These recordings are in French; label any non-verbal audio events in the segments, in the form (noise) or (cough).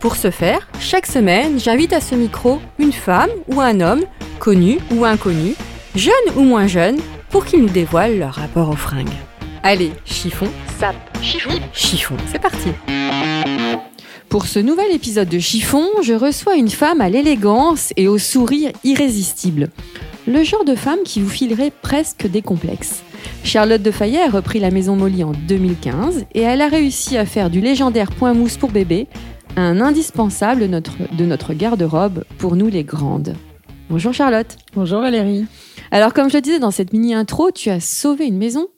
Pour ce faire, chaque semaine, j'invite à ce micro une femme ou un homme, connu ou inconnu, jeune ou moins jeune, pour qu'ils nous dévoilent leur rapport aux fringues. Allez, chiffon, sap, chiffon, chiffon, c'est parti pour ce nouvel épisode de Chiffon, je reçois une femme à l'élégance et au sourire irrésistible. Le genre de femme qui vous filerait presque des complexes. Charlotte de Fayet a repris la maison Molly en 2015 et elle a réussi à faire du légendaire point mousse pour bébé un indispensable de notre, de notre garde-robe pour nous les grandes. Bonjour Charlotte. Bonjour Valérie. Alors comme je le disais dans cette mini intro, tu as sauvé une maison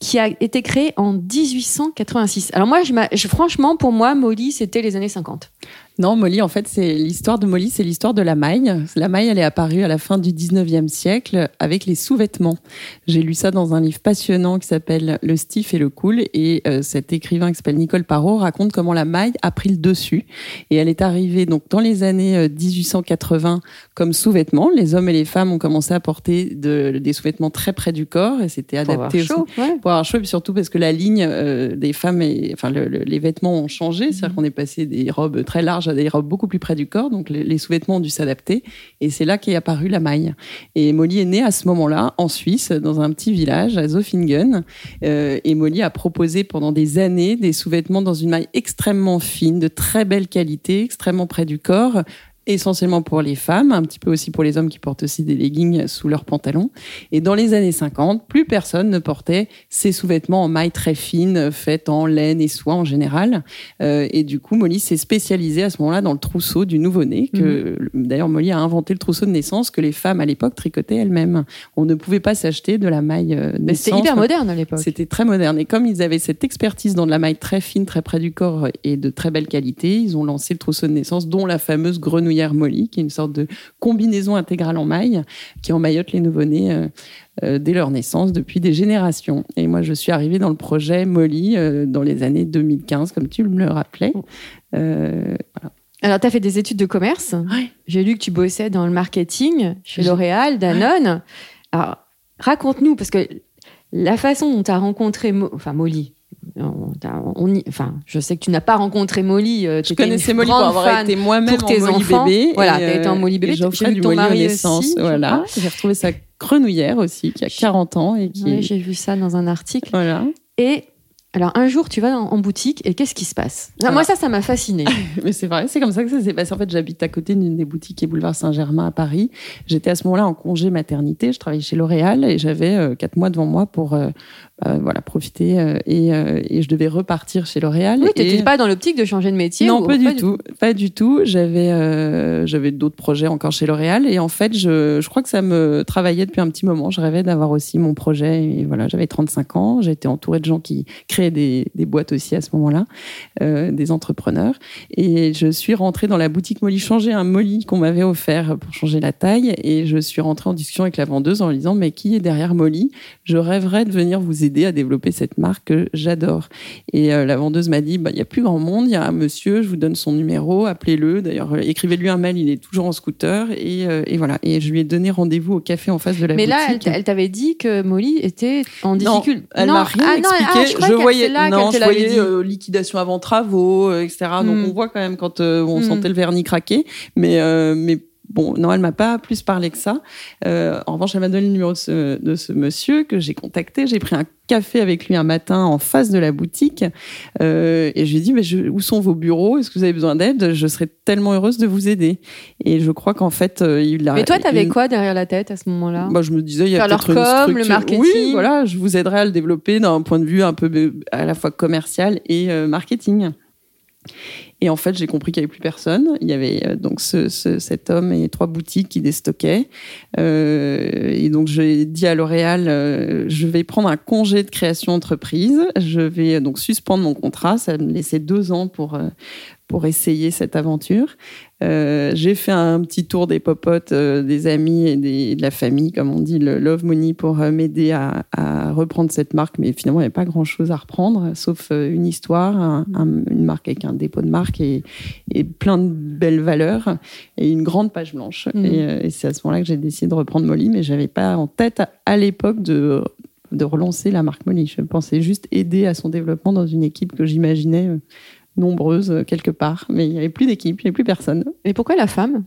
qui a été créée en 1886. Alors moi, je, je franchement, pour moi, Molly, c'était les années 50. Non, Molly, en fait, c'est l'histoire de Molly, c'est l'histoire de la maille. La maille, elle est apparue à la fin du 19e siècle avec les sous-vêtements. J'ai lu ça dans un livre passionnant qui s'appelle Le stiff et le cool. Et euh, cet écrivain qui s'appelle Nicole Parot raconte comment la maille a pris le dessus. Et elle est arrivée donc dans les années 1880 euh, comme sous-vêtements. Les hommes et les femmes ont commencé à porter de, des sous-vêtements très près du corps et c'était adapté pour avoir chaud, ouais. pour avoir chaud. Et surtout parce que la ligne euh, des femmes, et, enfin le, le, les vêtements ont changé. C'est-à-dire mmh. qu'on est passé des robes très larges à des robes beaucoup plus près du corps, donc les, les sous-vêtements ont dû s'adapter. Et c'est là qu'est apparue la maille. Et Molly est née à ce moment-là en Suisse, dans un petit village à Zofingen. Euh, et Molly a proposé pendant des années des sous-vêtements dans une maille extrêmement fine, de très belle qualité, extrêmement près du corps, essentiellement pour les femmes, un petit peu aussi pour les hommes qui portent aussi des leggings sous leurs pantalons. Et dans les années 50, plus personne ne portait ces sous-vêtements en maille très fine, faite en laine et soie en général. Euh, et du coup, Molly s'est spécialisée à ce moment-là dans le trousseau du nouveau-né. Que mmh. d'ailleurs Molly a inventé le trousseau de naissance que les femmes à l'époque tricotaient elles-mêmes. On ne pouvait pas s'acheter de la maille euh, Mais c'était hyper moderne à l'époque. C'était très moderne. Et comme ils avaient cette expertise dans de la maille très fine, très près du corps et de très belle qualité, ils ont lancé le trousseau de naissance, dont la fameuse grenouille Molly, qui est une sorte de combinaison intégrale en maille, qui emmaillote les nouveau-nés euh, euh, dès leur naissance depuis des générations. Et moi, je suis arrivée dans le projet Molly euh, dans les années 2015, comme tu me le rappelais. voilà. Alors, tu as fait des études de commerce. Ouais. J'ai lu que tu bossais dans le marketing chez L'Oréal, Danone. Ouais. Alors, raconte-nous, parce que la façon dont tu as rencontré, Mo enfin Molly, on, on y, enfin, je sais que tu n'as pas rencontré Molly. Euh, je connaissais Molly pour avoir été moi-même tes en Molly enfants. bébé. Voilà, t'as été en Molly bébé. J'ai vu ton mari naissance. Aussi, voilà. J'ai retrouvé sa grenouillère aussi, qui a 40 ans et qui. Ouais, J'ai vu ça dans un article. Voilà. Et alors un jour, tu vas en, en boutique et qu'est-ce qui se passe? Non, Moi, ça, ça m'a fasciné. (laughs) Mais c'est vrai, c'est comme ça que ça s'est passé. En fait, j'habite à côté d'une des boutiques qui est boulevard Saint-Germain à Paris. J'étais à ce moment-là en congé maternité. Je travaillais chez L'Oréal et j'avais euh, quatre mois devant moi pour euh, euh, voilà profiter et, et, je devais repartir chez L'Oréal. Oui, t'étais pas dans l'optique de changer de métier Non, pas, du, pas tout, du... pas du tout. J'avais j'avais d'autres projets encore chez L'Oréal et en fait, je, je crois que ça me travaillait depuis un petit moment. Je rêvais d'avoir aussi mon projet et voilà, j'avais 35 ans. J'étais entourée de gens qui créaient des, des boîtes aussi à ce moment-là, euh, des entrepreneurs. Et je suis rentrée dans la boutique Molly changer un Molly qu'on m'avait offert pour changer la taille. Et je suis rentrée en discussion avec la vendeuse en lui disant mais qui est derrière Molly? Je rêverais de venir vous aider à développer cette marque que j'adore. Et euh, la vendeuse m'a dit bah il y a plus grand monde, il y a un monsieur, je vous donne son numéro, appelez-le. D'ailleurs écrivez-lui un mail, il est toujours en scooter. Et, euh, et voilà. Et je lui ai donné rendez-vous au café en face de la mais boutique. Mais là, elle t'avait dit que Molly était en difficulté. Non, elle m'a rien ah, expliqué. Non, ah, je, je voyais là non, je voyais dit. euh, liquidation avant travaux, euh, etc. Donc Mm. on voit quand même quand euh, on Mm. sentait le vernis craquer, mais euh, mais bon, non, elle m'a pas plus parlé que ça. Euh, en revanche, elle m'a donné le numéro de ce, de ce monsieur que j'ai contacté. J'ai pris un café avec lui un matin en face de la boutique euh, et je lui ai dit mais je, où sont vos bureaux? Est-ce que vous avez besoin d'aide? Je serais tellement heureuse de vous aider. Et je crois qu'en fait, euh, il a. Mais toi, t'avais quoi derrière la tête à ce moment-là? Bah, je me disais, il y a peut-être une com, le structure. marketing? Oui, voilà, je vous aiderai à le développer d'un point de vue un peu à la fois commercial et marketing. Et en fait, j'ai compris qu'il n'y avait plus personne. Il y avait euh, donc ce, ce- cet homme et trois boutiques qui déstockaient. Euh, et donc, j'ai dit à L'Oréal, euh, je vais prendre un congé de création d'entreprise. Je vais donc suspendre mon contrat. Ça me laissait deux ans pour, pour essayer cette aventure. Euh, j'ai fait un petit tour des popotes, euh, des amis et, des, et de la famille, comme on dit, le Love Money, pour euh, m'aider à, à reprendre cette marque. Mais finalement, il n'y avait pas grand-chose à reprendre, sauf euh, une histoire, un- un- une marque avec un dépôt de marque et, et plein de belles valeurs et une grande page blanche. Mhm. Et, et c'est à ce moment-là que j'ai décidé de reprendre Molly, mais j'avais pas en tête à, à l'époque de de relancer la marque Molly. Je pensais juste aider à son développement dans une équipe que j'imaginais euh, nombreuse euh, quelque part. Mais il n'y avait plus d'équipe, il n'y avait plus personne. Et pourquoi la femme?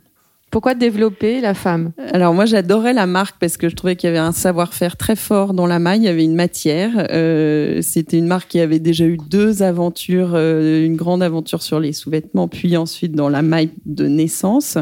Pourquoi développer la femme? Alors moi j'adorais la marque parce que je trouvais qu'il y avait un savoir-faire très fort dans la maille, il y avait une matière. Euh, C'était une marque qui avait déjà eu deux aventures, euh, une grande aventure sur les sous-vêtements, puis ensuite dans la maille de naissance.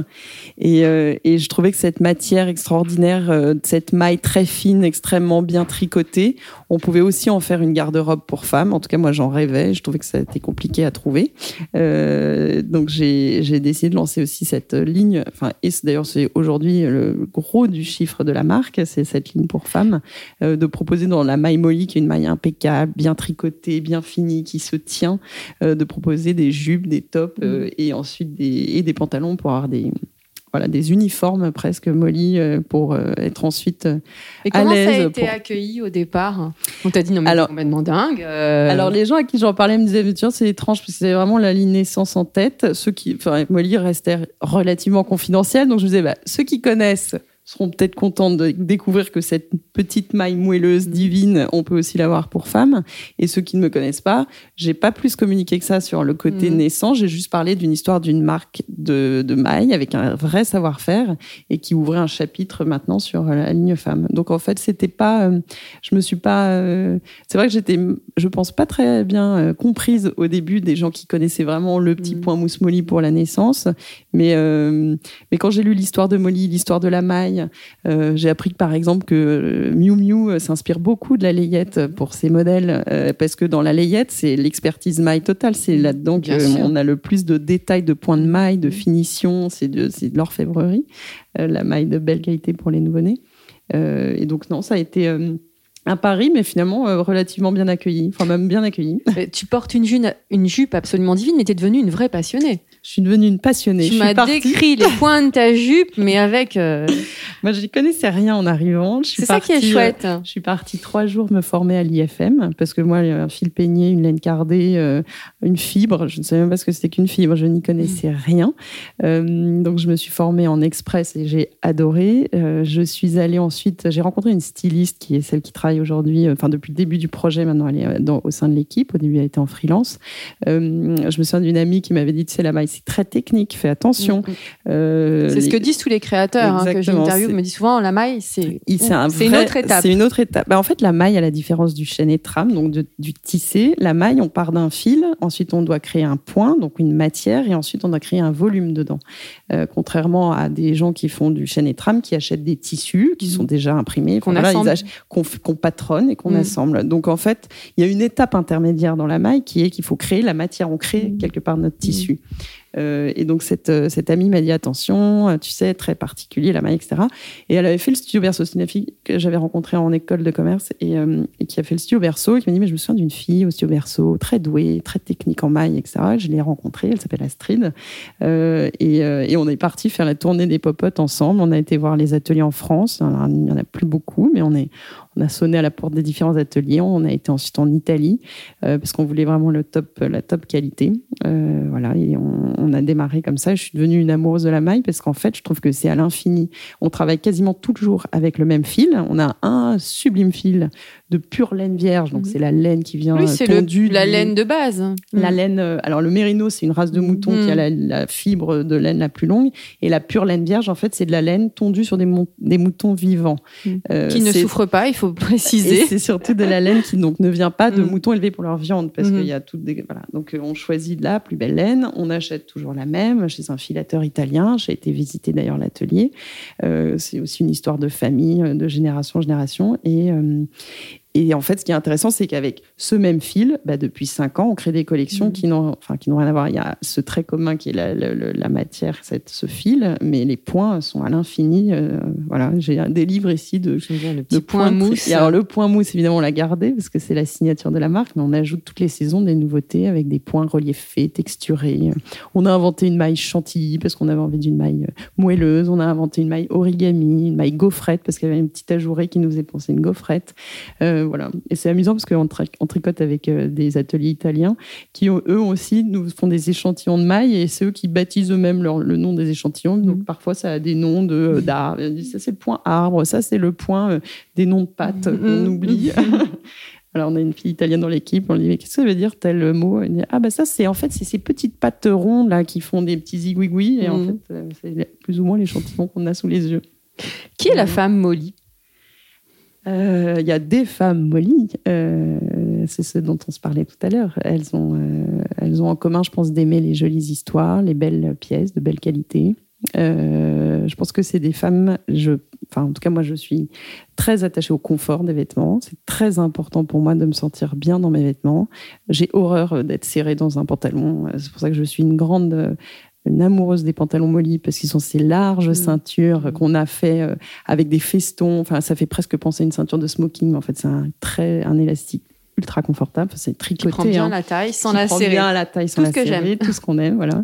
Et, euh, et je trouvais que cette matière extraordinaire, cette maille très fine, extrêmement bien tricotée, on pouvait aussi en faire une garde-robe pour femmes. En tout cas moi j'en rêvais, je trouvais que ça était compliqué à trouver. Euh, donc j'ai décidé de lancer aussi cette ligne. Enfin, et d'ailleurs c'est aujourd'hui le gros du chiffre de la marque, c'est cette ligne pour femmes, euh, de proposer dans la maille Molly, qui est une maille impeccable, bien tricotée, bien finie, qui se tient, euh, de proposer des jupes, des tops euh, et ensuite des et des pantalons pour avoir des voilà des uniformes presque Molly euh, pour euh, être ensuite euh, Et À comment ça a l'aise été pour- accueilli au départ? On t'a dit non mais Alors- c'est complètement dingue. euh, Alors les gens à qui j'en parlais me disaient mais tiens c'est étrange parce que c'est vraiment la naissance en tête. Ceux qui, enfin Molly restait relativement confidentielle donc je me disais bah, ceux qui connaissent seront peut-être contents de découvrir que cette petite maille moelleuse divine on peut aussi l'avoir pour femmes et ceux qui ne me connaissent pas j'ai pas plus communiqué que ça sur le côté Mhm. naissant j'ai juste parlé d'une histoire d'une marque de, de maille avec un vrai savoir-faire et qui ouvrait un chapitre maintenant sur la ligne femme donc en fait c'était pas euh, je me suis pas euh, c'est vrai que j'étais, je pense, pas très bien euh, comprise au début des gens qui connaissaient vraiment le petit Mhm. point mousse Molly pour la naissance. Mais, euh, mais quand j'ai lu l'histoire de Molly, l'histoire de la maille, euh, j'ai appris que, par exemple que euh, Miu Miu euh, s'inspire beaucoup de la layette pour ses modèles, euh, parce que dans la layette, c'est l'expertise maille totale. C'est là-dedans qu'on a le plus de détails de points de maille, de finition. C'est de, de l'orfèvrerie, euh, la maille de belle qualité pour les nouveau-nés. Et donc non, ça a été un pari, mais finalement euh, relativement bien accueilli, enfin même bien accueilli. Tu portes une jupe, une jupe absolument divine, mais tu es devenue une vraie passionnée. Je suis devenue une passionnée. Tu m'as décrit les (laughs) points de ta jupe, mais avec. euh, Moi, je n'y connaissais rien en arrivant. C'est ça qui est euh, chouette. Je suis partie trois jours me former à l'IFM parce que moi, il y a un fil peigné, une laine cardée, euh, une fibre. Je ne savais même pas ce que c'était qu'une fibre. Je n'y connaissais Mm. rien. Euh, donc, je me suis formée en express et j'ai adoré. Euh, je suis allée ensuite. J'ai rencontré une styliste qui est celle qui travaille aujourd'hui, euh, enfin depuis le début du projet. Maintenant, elle est euh, dans- au sein de l'équipe. Au début, elle était en freelance. Euh, je me souviens d'une amie qui m'avait dit, tu sais, la maille, c'est très technique. Fais attention. Euh, C'est ce les- que disent tous les créateurs hein, que j'interviewe, me disent souvent la maille, c'est un une autre étape. C'est une autre étape. Bah, en fait, la maille, à la différence du chêne et trame, donc de- du tissé, la maille, on part d'un fil, ensuite on doit créer un point, donc une matière, et ensuite on doit créer un volume dedans. Euh, contrairement à des gens qui font du chêne et trame, qui achètent des tissus qui sont déjà imprimés. Qu'on voilà, patronne et qu'on assemble. Donc en fait, il y a une étape intermédiaire dans la maille qui est qu'il faut créer la matière, on crée quelque part notre tissu. Et donc cette, euh, cette amie m'a dit attention, euh, tu sais, très particulier la maille, etc. Et elle avait fait le studio Berceau. C'est une fille que j'avais rencontrée en école de commerce et, euh, qui a fait le studio Berceau. Et qui m'a dit mais je me souviens d'une fille au studio Berceau, très douée, très technique en maille, etc. Je l'ai rencontrée. Elle s'appelle Astrid. Euh, et, euh, on est parti faire la tournée des popotes ensemble. On a été voir les ateliers en France. Il n'y en a plus beaucoup, mais on est on a sonné à la porte des différents ateliers. On a été ensuite en Italie parce qu'on voulait vraiment le top, la top qualité. voilà, et on, on, a démarré comme ça. Je suis devenue une amoureuse de la maille parce qu'en fait, je trouve que c'est à l'infini. On travaille quasiment toujours avec le même fil. On a un sublime fil de pure laine vierge. Donc, mhm. c'est la laine qui vient oui, c'est la laine de base. La mhm. laine. Euh, alors, le mérino, c'est une race de mouton qui a mhm. la, fibre de laine la plus longue. Et la pure laine vierge, en fait, c'est de la laine tondue sur des, des moutons vivants. Euh, qui ne souffrent pas, il faut (laughs) préciser. C'est surtout de la laine qui donc, ne vient pas de moutons élevés pour leur viande. Parce qu'il y a toutes des. Voilà. Donc, euh, on choisit de la plus belle laine. On achète toujours la même chez un filateur italien. J'ai été visiter d'ailleurs l'atelier. c'est aussi une histoire de famille, de génération en génération. Et, et en fait, ce qui est intéressant, c'est qu'avec ce même fil, bah, depuis cinq ans, on crée des collections mmh. qui n'ont enfin, qui rien à voir. Il y a ce trait commun qui est la, la, matière, cette, ce fil, mais les points sont à l'infini. Euh, voilà, j'ai des livres ici de, le petit point mousse. alors, le point mousse, évidemment, on l'a gardé parce que c'est la signature de la marque, mais on ajoute toutes les saisons des nouveautés avec des points reliefés, texturés. On a inventé une maille chantilly parce qu'on avait envie d'une maille euh, moelleuse. On a inventé une maille origami, une maille gaufrette parce qu'il y avait une petite ajourée qui nous faisait penser une gaufrette. Euh, voilà. Et c'est amusant parce qu'on tricote avec euh, des ateliers italiens qui, eux aussi, nous font des échantillons de mailles et c'est eux qui baptisent eux-mêmes le nom des échantillons. Donc, mm. parfois, ça a des noms de, euh, d'arbres. Ça, c'est le point arbre. Ça, c'est le point euh, des noms de pâtes mm. qu'on oublie. (laughs) Alors, on a une fille italienne dans l'équipe, on lui dit, mais qu'est-ce que ça veut dire tel mot? Elle dit, ah, bah ça, c'est en fait, c'est ces petites pattes rondes là qui font des petits zigouigouis. Et en mm. fait, c'est plus ou moins l'échantillon qu'on a sous les yeux. Qui est la femme Molly? Il y a des femmes mollies, euh, c'est ce dont on se parlait tout à l'heure. Elles ont, euh, elles ont en commun, je pense, d'aimer les jolies histoires, les belles pièces de belle qualité. je pense que c'est des femmes, enfin en tout cas moi je suis très attachée au confort des vêtements. C'est très important pour moi de me sentir bien dans mes vêtements. J'ai horreur d'être serrée dans un pantalon. C'est pour ça que je suis une grande une amoureuse des pantalons molly parce qu'ils sont ces larges mm. ceintures mm. qu'on a fait euh, avec des festons. Enfin, ça fait presque penser à une ceinture de smoking, mais en fait, c'est un très un élastique ultra confortable. C'est tricoté. Qui prend bien hein. la taille sans la serrer. bien la taille sans tout la ce que j'aime. Tout ce qu'on aime, voilà.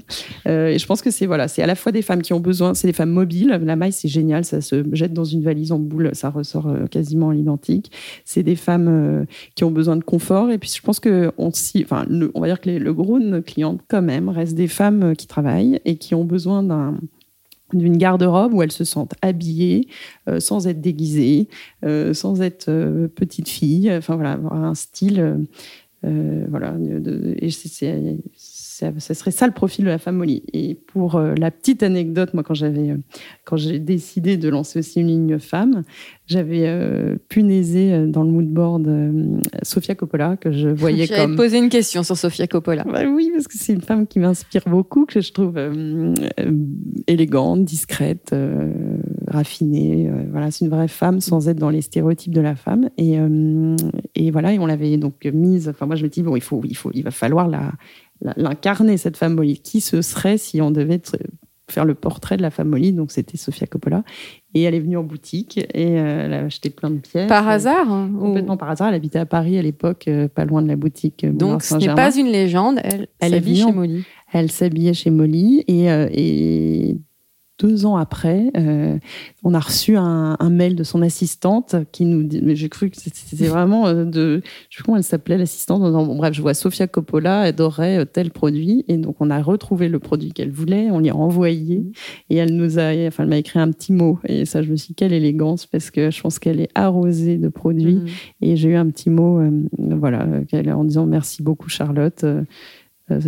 Euh, et je pense que c'est voilà, c'est à la fois des femmes qui ont besoin, c'est des femmes mobiles. La maille, c'est génial, ça se jette dans une valise en boule, ça ressort euh, quasiment à l'identique. C'est des femmes euh, qui ont besoin de confort. Et puis je pense que on, enfin, on va dire que le gros de nos clientes, quand même, restent des femmes qui travaillent et qui ont besoin d'un d'une garde-robe où elles se sentent habillées euh, sans être déguisées, euh, sans être euh, petite fille, enfin voilà, avoir un style, voilà, et c'est ça, serait ça le profil de la femme Molly. Et pour la petite anecdote, moi, quand j'avais, quand j'ai décidé de lancer aussi une ligne femme, j'avais euh, punaisé dans le moodboard Sofia Coppola, que je voyais (laughs) J'avais comme. posé une question sur Sofia Coppola. Bah oui, parce que c'est une femme qui m'inspire beaucoup, que je trouve élégante, discrète, raffinée. voilà, c'est une vraie femme sans être dans les stéréotypes de la femme. Et, et voilà, et on l'avait donc mise. Enfin, moi, je me dis bon, il faut, il faut, il va falloir l'incarner, cette femme. Qui ce serait si on devait faire le portrait de la femme Molly Donc, c'était Sofia Coppola. Et elle est venue en boutique et euh, elle a acheté plein de pièces. Par hasard hein, Complètement par hasard. Elle habitait à Paris à l'époque, euh, pas loin de la boutique. Euh, Donc, ce n'est pas une légende. Elle, elle s'habille chez Molly. Elle s'habillait chez Molly et, et deux ans après, euh, on a reçu un, mail de son assistante qui nous dit, mais j'ai cru que c'était vraiment euh, de, je sais comment elle s'appelait l'assistante. Bon, bref, je vois Sofia Coppola adorait euh, tel produit et donc on a retrouvé le produit qu'elle voulait, on lui a envoyé et elle nous a, enfin elle m'a écrit un petit mot et ça je me suis dit quelle élégance parce que je pense qu'elle est arrosée de produits mm. et j'ai eu un petit mot, voilà, en disant merci beaucoup Charlotte. Euh,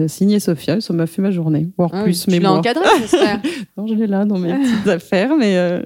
signé Sophia, ça m'a fait ma journée, voire ah plus. mais tu l'as encadré, j'espère (laughs) Non, je l'ai là dans mes petites affaires, mais, euh,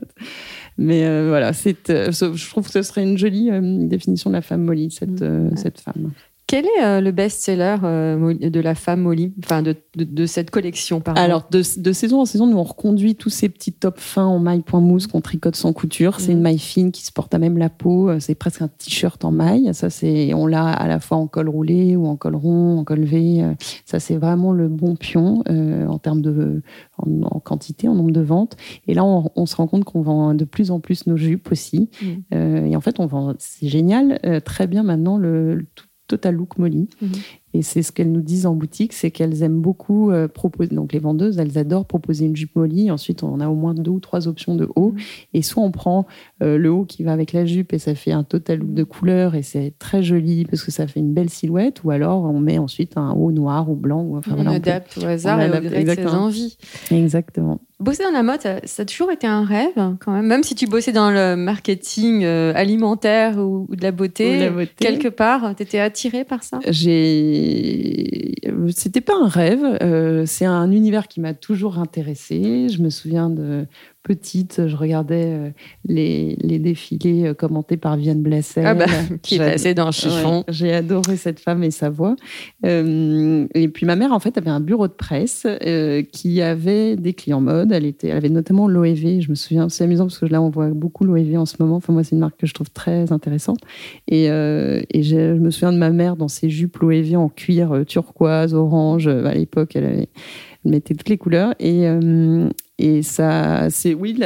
mais euh, voilà, c'est, je trouve que ce serait une jolie définition de la femme Molly, cette, mm. cette femme. Quel est euh, le best-seller euh, de la femme Molly, enfin de, de, cette collection par Alors de, de, saison en saison, nous on reconduit tous ces petits tops fins en maille point mousse qu'on tricote sans couture. C'est une mhm. maille fine qui se porte à même la peau. Euh, c'est presque un t-shirt en maille. Ça c'est, on l'a à la fois en col roulé ou en col rond, en col V. Ça c'est vraiment le bon pion en termes de en, quantité, en nombre de ventes. Et là on, on se rend compte qu'on vend de plus en plus nos jupes aussi. Mhm. et en fait on vend, c'est génial, très bien maintenant le, le tout Total Look Molly. Mhm. Et c'est ce qu'elles nous disent en boutique, c'est qu'elles aiment beaucoup euh, proposer. Donc les vendeuses, elles adorent proposer une jupe molly. Ensuite, on a au moins deux ou trois options de haut. Mmh. Et soit on prend euh, le haut qui va avec la jupe et ça fait un total look de couleur et c'est très joli parce que ça fait une belle silhouette. Ou alors on met ensuite un haut noir ou blanc. Ou, enfin, on voilà, on peut- adapte au hasard et au gré de ses envies. Exactement. Bosser dans la mode, ça, a toujours été un rêve, quand même. Même si tu bossais dans le marketing euh, alimentaire ou, ou de la beauté, Ou de la beauté. quelque part, tu étais attirée par ça? J'ai. C'était pas un rêve. euh, c'est un univers qui m'a toujours intéressée. Je me souviens de petite, je regardais euh, les, les défilés euh, commentés par Viviane Blassel. Ah bah, (laughs) qui passée dans Chiffon. Ouais, J'ai adoré cette femme et sa voix. Euh, et puis ma mère, en fait, avait un bureau de presse euh, qui avait des clients mode. Elle, était, elle avait notamment l'OEV. Je me souviens, c'est amusant parce que là, on voit beaucoup l'OEV en ce moment. Enfin, moi, c'est une marque que je trouve très intéressante. Et, euh, et je me souviens de ma mère dans ses jupes l'OEV en cuir turquoise, orange. À l'époque, elle, avait, elle mettait toutes les couleurs. Et, euh, et ça, c'est oui,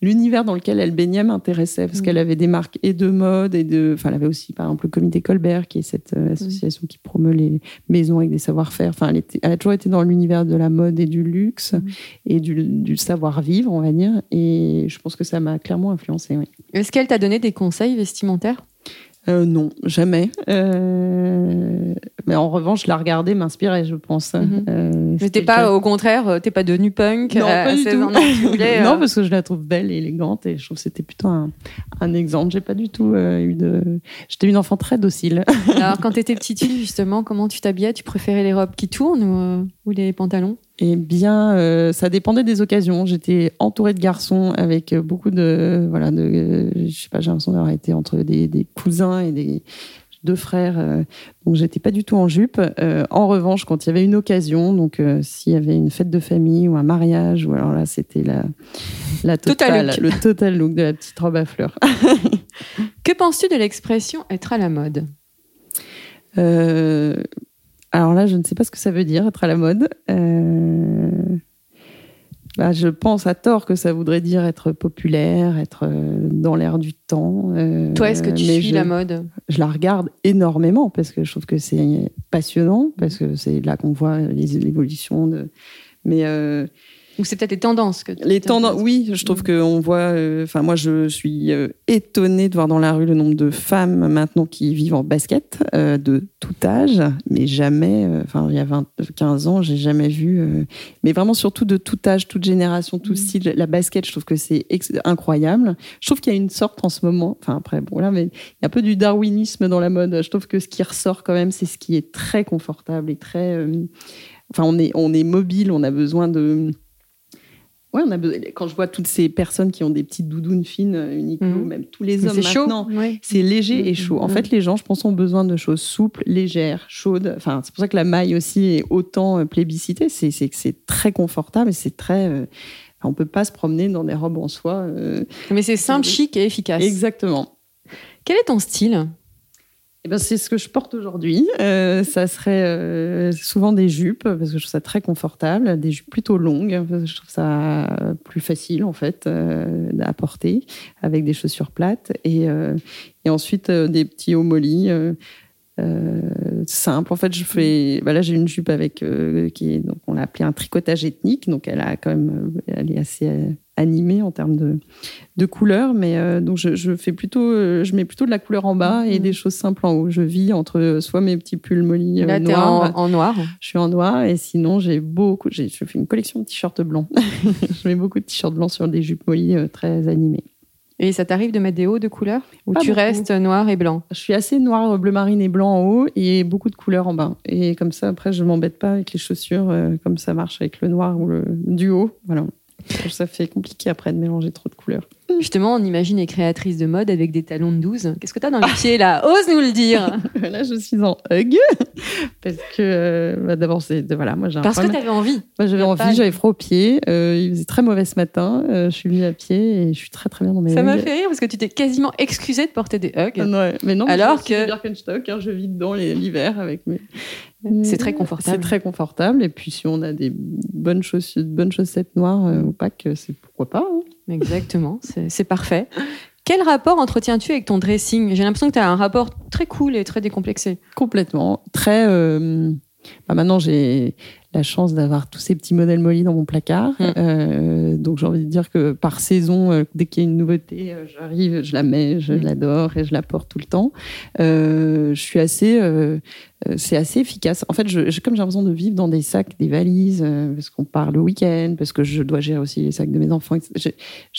l'univers dans lequel elle baignait m'intéressait parce Mm. qu'elle avait des marques et de mode et de. Enfin, elle avait aussi, par exemple, le Comité Colbert, qui est cette euh, association qui promeut les maisons avec des savoir-faire. Enfin, elle, était- elle a toujours été dans l'univers de la mode et du luxe Mm. et du, du savoir-vivre, on va dire. Et je pense que ça m'a clairement influencée. Oui. Est-ce qu'elle t'a donné des conseils vestimentaires? Euh, non, jamais. Euh, mais en revanche, la regarder m'inspirait, je pense. Mhm. Euh, Mais t'es pas, au contraire, euh, t'es pas devenue punk Non, à pas du 16 tout. ans, non, tu voulais, (laughs) non, euh, parce que je la trouve belle et élégante et je trouve que c'était plutôt un, un exemple. J'ai pas du tout euh, eu de. J'étais une enfant très docile. (laughs) Alors, quand (laughs) t'étais petite fille, justement, comment tu t'habillais Tu préférais les robes qui tournent ou, euh, ou les pantalons? Eh bien, euh, ça dépendait des occasions. J'étais entourée de garçons avec beaucoup de. Voilà, de. euh, je sais pas, j'ai l'impression d'avoir été entre des, des cousins et des deux frères. euh, donc, j'étais pas du tout en jupe. Euh, en revanche, quand il y avait une occasion, donc euh, s'il y avait une fête de famille ou un mariage, ou alors là, c'était la, la Total totale, le total look de la petite robe à fleurs. (laughs) Que penses-tu de l'expression être à la mode alors là, je ne sais pas ce que ça veut dire, être à la mode. Bah, je pense à tort que ça voudrait dire être populaire, être euh, dans l'air du temps. euh, Toi, est-ce que tu suis je, la mode? Je la regarde énormément parce que je trouve que c'est passionnant, parce que c'est là qu'on voit les- l'évolution de. Mais euh, Ou c'est peut-être les tendances que les tendances, oui, je trouve qu'on voit. euh, Enfin, moi, je suis euh, étonnée de voir dans la rue le nombre de femmes maintenant qui vivent en basket euh, de tout âge, mais jamais. euh, Enfin, il y a 20, 15 ans, j'ai jamais vu. mais vraiment, surtout de tout âge, toute génération, tout style. La basket, je trouve que c'est incroyable. Je trouve qu'il y a une sorte en ce moment. Enfin, après, bon là, mais il y a un peu du darwinisme dans la mode. Je trouve que ce qui ressort quand même, c'est ce qui est très confortable et très. Enfin, on est, on est mobile, on a besoin de. Ouais, on a besoin- quand je vois toutes ces personnes qui ont des petites doudounes fines, euh, Uniqlo, Mhm. même tous les hommes maintenant, c'est léger et Mhm. chaud. En fait, les gens, je pense, ont besoin de choses souples, légères, chaudes. Enfin, c'est pour ça que la maille aussi est autant euh, plébiscitée. C'est que c'est très confortable et c'est très. euh, on peut pas se promener dans des robes en soie. euh, Mais c'est simple, chic et efficace. Exactement. Quel est ton style? Eh ben, c'est ce que je porte aujourd'hui. Euh, ça serait euh, souvent des jupes, parce que je trouve ça très confortable, des jupes plutôt longues, parce que je trouve ça plus facile en fait euh, à porter, avec des chaussures plates, et, euh, et ensuite euh, des petits hauts simple. En fait, je fais. Bah là, j'ai une jupe avec euh, qui est donc on l'a appelé un tricotage ethnique. Donc, elle a quand même, euh, elle est assez euh, animée en termes de de couleurs, mais euh, donc je, je fais plutôt, euh, je mets plutôt de la couleur en bas et Mhm. des choses simples en haut. Je vis entre euh, soit mes petits pulls molly euh, Là, t'es noirs, en, en noir. je suis en noir, et sinon j'ai beaucoup, j'ai, je fais une collection de t-shirts blancs. (laughs) je mets beaucoup de t-shirts blancs sur des jupes molly euh, très animées. Et ça t'arrive de mettre des hauts de couleur Ou tu beaucoup. restes noir et blanc? Je suis assez noir, bleu marine et blanc en haut et beaucoup de couleurs en bas. Et comme ça, après, je m'embête pas avec les chaussures, euh, comme ça marche avec le noir ou le du haut. Voilà. Ça fait compliqué après de mélanger trop de couleurs. Justement, on imagine les créatrices de mode avec des talons de 12. Qu'est-ce que t'as dans les pieds là? Ose nous le dire (laughs) Là, je suis en hug parce que euh, bah, d'abord, c'est de- voilà, moi j'ai un Parce que problème. t'avais envie. Moi, j'avais envie, j'avais froid aux pieds. euh, il faisait très mauvais ce matin. euh, je suis venue à pied et je suis très très bien dans mes Ça m'a fait rire parce que tu t'es quasiment excusée de porter des hugs. Ouais. Mais non, mais Alors aussi que- Birkenstock, hein, je vis dedans l'hiver avec mes. C'est très confortable. C'est très confortable. Et puis, si on a des bonnes chaussettes, bonnes chaussettes noires euh, opaques, c'est pourquoi pas. hein. Exactement, c'est c'est parfait. Quel rapport entretiens-tu avec ton dressing? J'ai l'impression que tu as un rapport très cool et très décomplexé. Complètement. Très. euh, bah maintenant, j'ai la chance d'avoir tous ces petits modèles Molly dans mon placard. Mm. Euh, donc, j'ai envie de dire que par saison, euh, dès qu'il y a une nouveauté, euh, j'arrive, je la mets, je Mm. l'adore et je la porte tout le temps. Je suis assez. c'est assez efficace. En fait, je, je- comme j'ai l'impression de vivre dans des sacs, des valises, parce qu'on part le week-end, parce que je dois gérer aussi les sacs de mes enfants. etc. Je-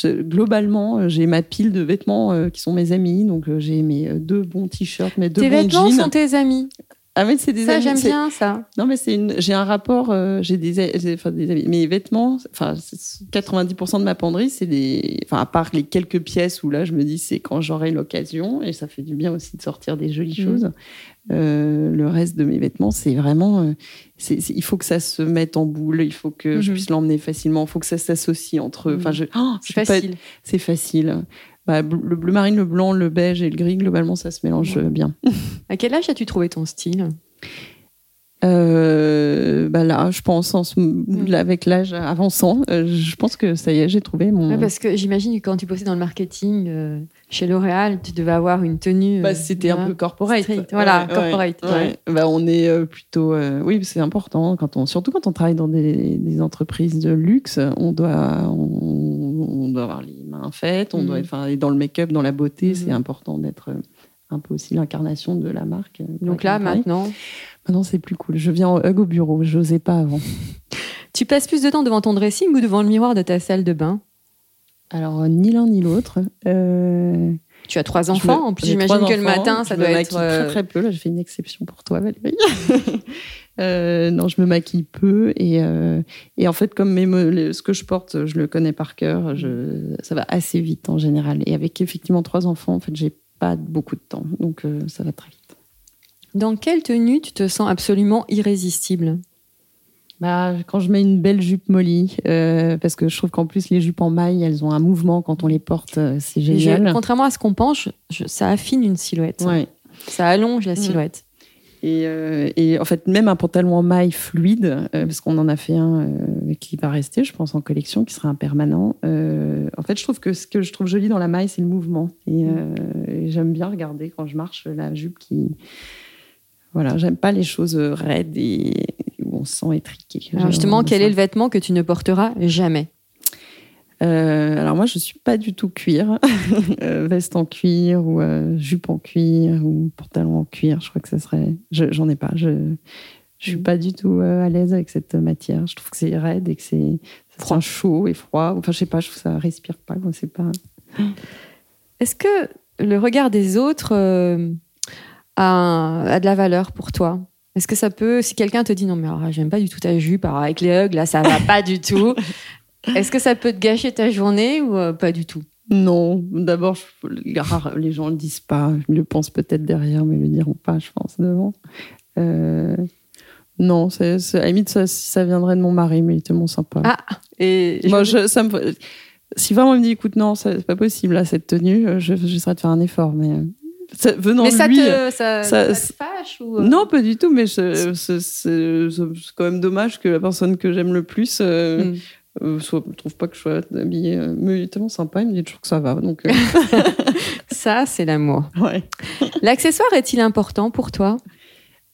je- globalement, j'ai ma pile de vêtements qui sont mes amis. Donc, j'ai mes deux bons t-shirts, mes deux Tes bons vêtements jeans. sont tes amis. Ah mais c'est des Ça, amis. j'aime bien ça. Non mais c'est une. J'ai un rapport. euh, j'ai des, j'ai- enfin des amis. Mes vêtements. Enfin c'est- 90% de ma penderie, c'est des. Enfin à part les quelques pièces où là je me dis c'est quand j'aurai l'occasion et ça fait du bien aussi de sortir des jolies Mhm. choses. Euh, le reste de mes vêtements, c'est vraiment. euh, c'est c'est- il faut que ça se mette en boule. Il faut que je Mhm. puisse l'emmener facilement. Il faut que ça s'associe entre. eux. Enfin Mhm. je. oh, C'est pas- facile. C'est facile. Bah, le bleu marine, le blanc, le beige et le gris, globalement, ça se mélange Ouais. euh, bien. (laughs) À quel âge as-tu trouvé ton style? Euh, bah là, je pense, en ce- là, avec l'âge avançant, euh, je pense que ça y est, j'ai trouvé mon. Ouais, Parce que j'imagine que quand tu bossais dans le marketing euh, chez L'Oréal, tu devais avoir une tenue. Bah, c'était un peu corporate. Voilà, Ouais, corporate, ouais. Bah, on est plutôt. oui, c'est important quand on, surtout quand on travaille dans des, des entreprises de luxe, on doit, on, on doit avoir les mains faites, on doit, enfin, et dans le make-up, dans la beauté, Mhm. c'est important d'être euh, un peu aussi l'incarnation de la marque. euh, Donc là, maintenant, maintenant c'est plus cool. Je viens en hug au bureau, je n'osais pas avant. (laughs) tu passes plus de temps devant ton dressing ou devant le miroir de ta salle de bain? Alors, euh, ni l'un ni l'autre. Euh, Tu as trois Je enfants. me- En plus, j'imagine que le matin, ça je doit être. très très peu. Là, j'ai fait une exception pour toi, Valérie. (laughs) Euh, non, je me maquille peu et euh, et en fait, comme mes ce que je porte, je le connais par cœur. Je, ça va assez vite en général. Et avec effectivement trois enfants, en fait, j'ai pas beaucoup de temps, donc euh, ça va très vite. Dans quelle tenue tu te sens absolument irrésistible? Bah, quand je mets une belle jupe Molly, euh, parce que je trouve qu'en plus les jupes en maille, elles ont un mouvement quand on les porte, euh, c'est je- génial. Contrairement à ce qu'on pense, je- ça affine une silhouette. Ouais. Ça allonge la Mm. silhouette. Et, euh, et en fait, même un pantalon en maille fluide, euh, parce qu'on en a fait un euh, qui va rester, je pense, en collection, qui sera un permanent. en fait, je trouve que ce que je trouve joli dans la maille, c'est le mouvement. Et, euh, et j'aime bien regarder quand je marche la jupe qui. Voilà, j'aime pas les choses raides et où on se sent étriqué. Alors justement, quel est le vêtement que tu ne porteras jamais? Euh, alors moi, je suis pas du tout cuir, (laughs) Euh, veste en cuir ou euh, jupe en cuir ou pantalon en cuir. Je crois que ça serait. je- J'en ai pas. Je je suis Mhm. pas du tout à l'aise avec cette matière. Je trouve que c'est raide et que c'est froid, chaud et froid. Enfin, je sais pas. Je trouve que ça respire pas. C'est pas. (gasps) Est-ce que le regard des autres euh, a, de la valeur pour toi? Est-ce que ça peut, si quelqu'un te dit non mais alors, j'aime pas du tout ta jupe, alors avec les hugs là ça va pas du tout, (laughs) est-ce que ça peut te gâcher ta journée ou euh, pas du tout? Non. D'abord, je- les gens le disent pas. Ils le pensent peut-être derrière, mais le diront pas. Je pense devant. Euh, Non, c'est, c'est- à la limite, ça, ça viendrait de mon mari, mais il est tellement sympa. Ah, Et Moi, je- je, ça me, si vraiment il me dit, écoute, non, c'est pas possible, là, cette tenue, euh, je, j'essaierai de faire un effort, mais ça, venant mais ça lui, te, ça, ça- ça te fâche ou non, pas du tout, mais je- c'est, quand même dommage que la personne que j'aime le plus euh, Mm. Euh, soit, trouve pas que je sois habillée. euh, mais il est tellement sympa, il me dit toujours que ça va. Donc, euh, (laughs) Ça, c'est l'amour. ouais. L'accessoire est-il important pour toi?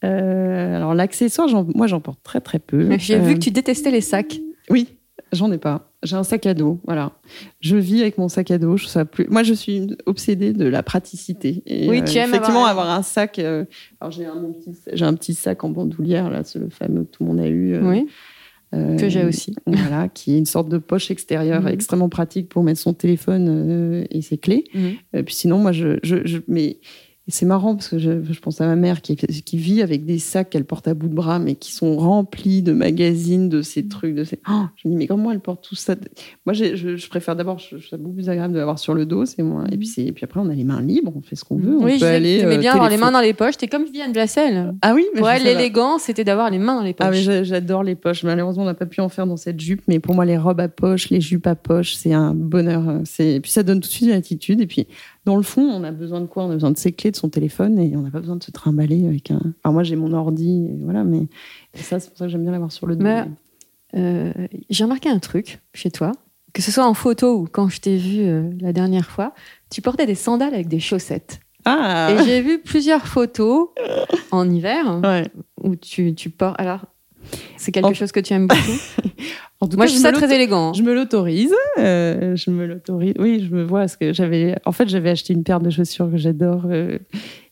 Euh, alors, l'accessoire, j'en- moi, j'en porte très, très peu. J'ai Euh, vu que tu détestais les sacs. Oui, j'en ai pas. J'ai un sac à dos, voilà. Je vis avec mon sac à dos. Je trouve ça plus... Moi, je suis obsédée de la praticité. Et, Oui, tu aimes effectivement avoir- avoir, un sac. euh, Alors, j'ai un, mon petit, j'ai un petit sac en bandoulière là, c'est le fameux que tout le monde a eu. euh, oui, que j'ai aussi. (laughs) Voilà, qui est une sorte de poche extérieure Mhm. extrêmement pratique pour mettre son téléphone euh, et ses clés. Mhm. Euh, puis sinon, moi, je, je, je- mais et c'est marrant parce que je, je pense à ma mère qui, qui vit avec des sacs qu'elle porte à bout de bras, mais qui sont remplis de magazines, de ces trucs, de ces. Oh, je me dis mais comment elle porte tout ça? Moi, je, je préfère d'abord, je, je trouve beaucoup plus agréable de l'avoir sur le dos, c'est moi. Et puis et puis après, on a les mains libres, on fait ce qu'on veut. on oui, peut je aller. aimais euh, bien avoir les mains dans les poches. T'es comme Viviane Blassel. Ah oui, mais Pour elle, l'élégance, c'était d'avoir les mains dans les poches. Ah mais j'a- j'adore les poches. Malheureusement, on n'a pas pu en faire dans cette jupe, mais pour moi, les robes à poche, les jupes à poche, c'est un bonheur. C'est et puis ça donne tout de suite une attitude. Et puis dans le fond, on a besoin de quoi? On a besoin de ses clés, de son téléphone, et on n'a pas besoin de se trimballer avec un. Alors moi, j'ai mon ordi, et voilà, mais et ça, c'est pour ça que j'aime bien l'avoir sur le dos. Mais- Euh, J'ai remarqué un truc chez toi. que ce soit en photo ou quand je t'ai vu euh, la dernière fois, tu portais des sandales avec des chaussettes. Ah Et j'ai vu plusieurs photos en hiver Ouais. où tu, tu portes. Alors, c'est quelque En- chose que tu aimes beaucoup. (laughs) En tout Moi, cas, je trouve ça très élégant. hein. Je me l'autorise. euh, je me l'autorise. Oui, je me vois parce que j'avais. En fait, j'avais acheté une paire de chaussures que j'adore euh,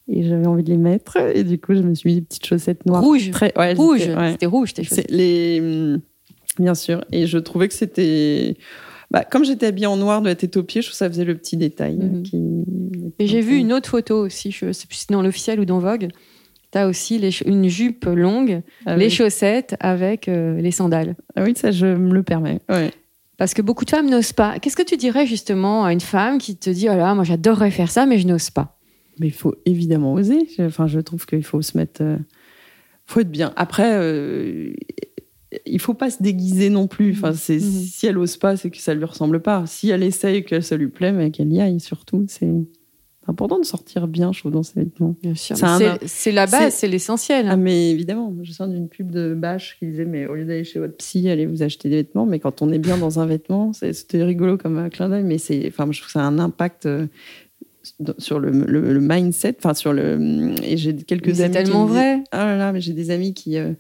et j'avais envie de les mettre. Et du coup, je me suis mis des petites chaussettes noires. Rouge. Très, ouais, Rouge. ouais. C'était rouge, tes chaussettes. les. Bien sûr. Et je trouvais que c'était. Bah, comme j'étais habillée en noir de la tête aux pieds, je trouve que ça faisait le petit détail. Mhm. qui... Et j'ai vu une autre photo aussi, je sais plus si c'est dans l'officiel ou dans Vogue. Tu as aussi les une jupe longue, Ah les chaussettes avec euh, les sandales. Ah oui, ça, je me le permets. Ouais. Parce que beaucoup de femmes n'osent pas. Qu'est-ce que tu dirais justement à une femme qui te dit Oh là, moi j'adorerais faire ça, mais je n'ose pas? Mais il faut évidemment oser. Enfin, je trouve qu'il faut se mettre. euh, faut être bien. Après, euh, il faut pas se déguiser non plus. Enfin, c'est Mhm. si elle ose pas, c'est que ça lui ressemble pas. Si elle essaye que ça lui plaît, mais qu'elle y aille surtout, c'est important de sortir bien, je trouve, dans ses vêtements. Bien sûr. C'est c'est la base, c'est- c'est l'essentiel. Ah, mais évidemment, je sors d'une pub de Bâche qui disait, mais au lieu d'aller chez votre psy, allez vous acheter des vêtements. Mais quand on est bien dans un vêtement, c'est- c'était rigolo comme un clin d'œil, mais c'est, enfin, je trouve que ça a un impact euh, sur le, le- le mindset, enfin, sur le. Et j'ai quelques Mais c'est amis. qui tellement me disent- vrai. Ah là là, mais j'ai des amis qui. euh,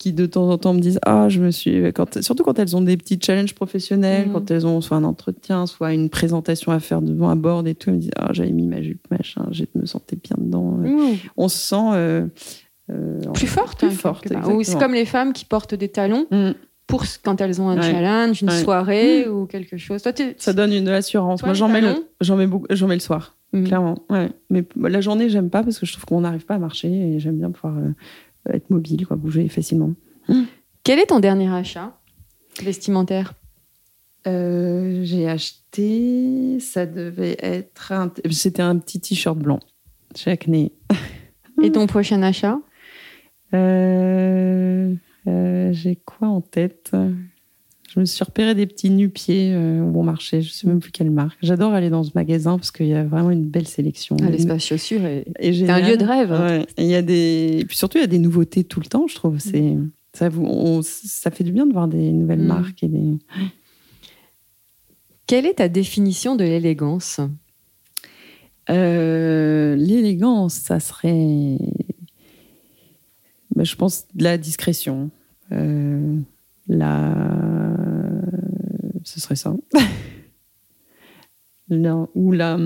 qui de temps en temps me disent ah je me suis quand surtout quand elles ont des petits challenges professionnels Mhm. quand elles ont soit un entretien soit une présentation à faire devant un board et tout elles me disent ah j'avais mis ma jupe machin je me sentais bien dedans Mmh. on se sent euh, euh, Plus forte. plus hein, forte, c'est comme les femmes qui portent des talons Mm. pour quand elles ont un Ouais. challenge, une Ouais. soirée ou quelque chose. Toi, Ça donne une assurance. Toi, Moi, j'en mets, le, j'en, mets beaucoup, j'en mets le soir, clairement. Ouais. Mais bah, la journée, j'aime pas parce que je trouve qu'on n'arrive pas à marcher et j'aime bien pouvoir euh, être mobile, quoi, bouger facilement. Quel est ton dernier achat vestimentaire? Euh, j'ai acheté, ça devait être. un- c'était un petit t-shirt blanc chez Acne. Et ton prochain achat? Euh, euh, j'ai quoi en tête? Je me suis repéré des petits nu-pieds euh, au bon marché. Je sais même plus quelle marque. J'adore aller dans ce magasin parce qu'il y a vraiment une belle sélection. Ah, L'espace chaussures est... Un lieu de rêve. Ouais. Et il y a des, et puis surtout il y a des nouveautés tout le temps. Je trouve c'est ça vous, on- ça fait du bien de voir des nouvelles Mm. marques et des. Quelle est ta définition de l'élégance? Euh, L'élégance, ça serait, bah, je pense, de la discrétion. Euh, la, ce serait ça. (laughs) Ou là,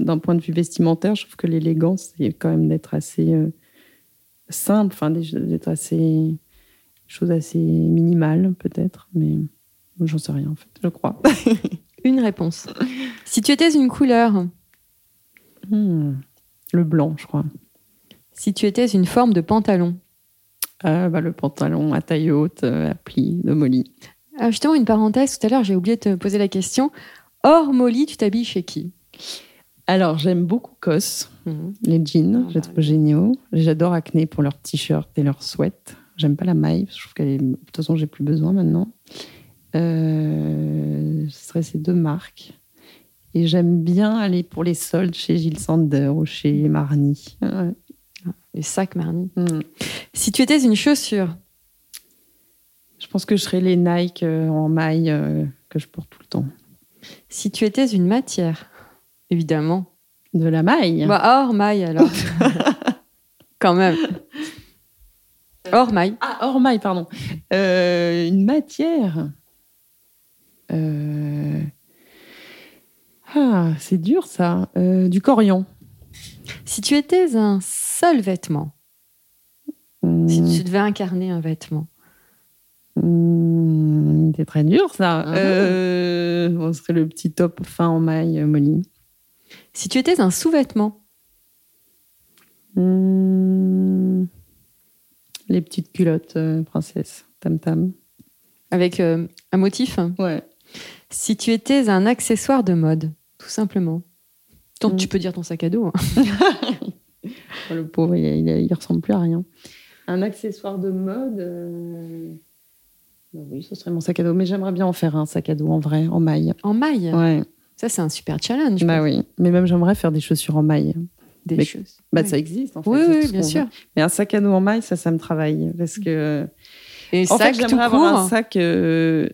d'un point de vue vestimentaire, je trouve que l'élégance, c'est quand même d'être assez euh, simple, enfin, d'être assez, chose assez minimale peut-être, mais j'en sais rien en fait, je crois. (laughs) Une réponse. Si tu étais une couleur, Hmm. Le blanc, je crois. si tu étais une forme de pantalon, Ah, bah, le pantalon à taille haute, euh, à plis de Molly. Ah, justement, une parenthèse, tout à l'heure, j'ai oublié de te poser la question. Hors Molly, tu t'habilles chez qui? Alors, j'aime beaucoup COS, les jeans, Ah, je les trouve géniaux. J'adore Acne pour leurs t-shirts et leurs sweats. J'aime pas la maille, parce que je trouve qu'elle est... De toute façon, j'ai plus besoin maintenant. Euh, ce seraient ces deux marques. Et j'aime bien aller pour les soldes chez Gilles Sander ou chez Marni. Ouais. Les sacs Marni. Hmm. Si tu étais une chaussure, Je pense que je serais les Nike euh, en maille euh, que je porte tout le temps. si tu étais une matière, évidemment. De la maille Bah, hors maille alors. (laughs) Quand même. Hors maille. Ah, hors maille, pardon. Euh, une matière. Euh, Ah, c'est dur ça. Euh, du corian. Si tu étais un seul vêtement, Hmm, si tu devais incarner un vêtement, hmm, c'est très dur ça. Ah. Euh, ce serait le petit top fin en maille, euh, Molly. si tu étais un sous-vêtement, Hmm, Les petites culottes, euh, princesse, tam tam. avec euh, un motif, Ouais. si tu étais un accessoire de mode, tout simplement. Donc Mm. tu peux dire ton sac à dos. hein. (laughs) Oh, le pauvre, il, il, il ressemble plus à rien. Un accessoire de mode. Bah oui, ce serait mon sac à dos. Mais j'aimerais bien en faire un sac à dos en vrai, en maille. En maille? Ouais. Ça, c'est un super challenge. Bah oui. Mais même j'aimerais faire des chaussures en maille. Des Mais- choses. Bah ça existe en fait. Oui, oui, bien sûr. veut. Mais un sac à dos en maille, ça, ça me travaille. Parce que. Et En sac fait, j'aimerais avoir un sac. euh,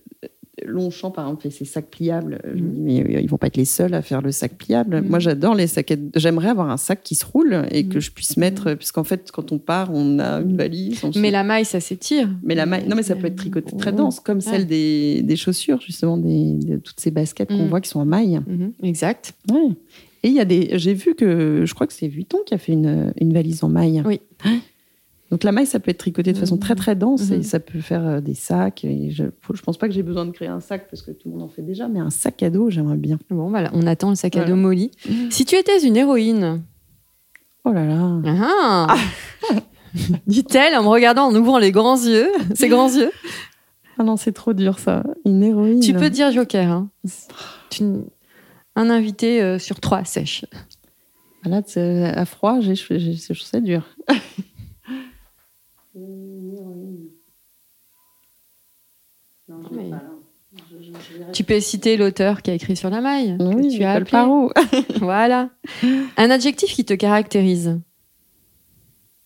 Longchamp, par exemple, fait ses sacs pliables. Je me dis, mais euh, ils vont pas être les seuls à faire le sac pliable. Moi, j'adore les sacs. J'aimerais avoir un sac qui se roule et que je puisse mettre, puisqu'en fait, quand on part, on a une valise. on Mais la maille, ça s'étire. mais la maille, non, mais ça peut être tricoté très dense, comme Ouais. celle des, des chaussures, justement, des, de toutes ces baskets qu'on Mm. voit qui sont en maille. Mhm, Exact. Ouais. Et il y a des. J'ai vu que. Je crois que c'est Vuitton qui a fait une, une valise en maille. Oui. Donc la maille, ça peut être tricoté de façon très très dense Mhm. et ça peut faire euh, des sacs. Et je, je pense pas que j'ai besoin de créer un sac parce que tout le monde en fait déjà, mais un sac à dos, j'aimerais bien. Bon, voilà, on attend le sac à dos Molly. Si tu étais une héroïne, Oh là là. ah, (laughs) dit-elle en me regardant, en ouvrant les grands yeux, (laughs) ses grands yeux. Ah non, c'est trop dur ça. Une héroïne. Tu peux dire Joker. hein. (laughs) Un invité euh, sur trois sèche. Ah Là, à froid, j'ai, dur. Mais- Tu peux citer l'auteur qui a écrit sur la maille. que tu as appelé. Parot. (laughs) Voilà. Un adjectif qui te caractérise.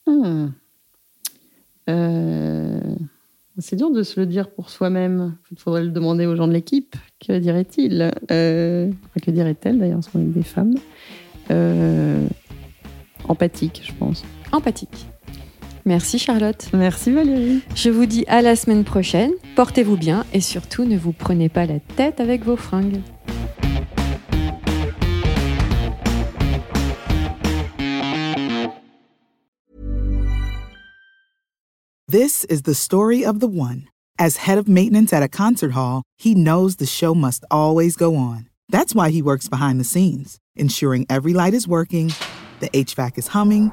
Hmm. Euh, C'est dur de se le dire pour soi-même. Il faudrait le demander aux gens de l'équipe. Que dirait-il? Euh... enfin, Que dirait-elle d'ailleurs, ce sont des femmes? Euh, Empathique, je pense. Empathique. Merci Charlotte. Merci Valérie. Je vous dis à la semaine prochaine. Portez-vous bien et surtout ne vous prenez pas la tête avec vos fringues. This is the story of the one. As head of maintenance at a concert hall, he knows the show must always go on. That's why he works behind the scenes, ensuring every light is working, the HVAC is humming,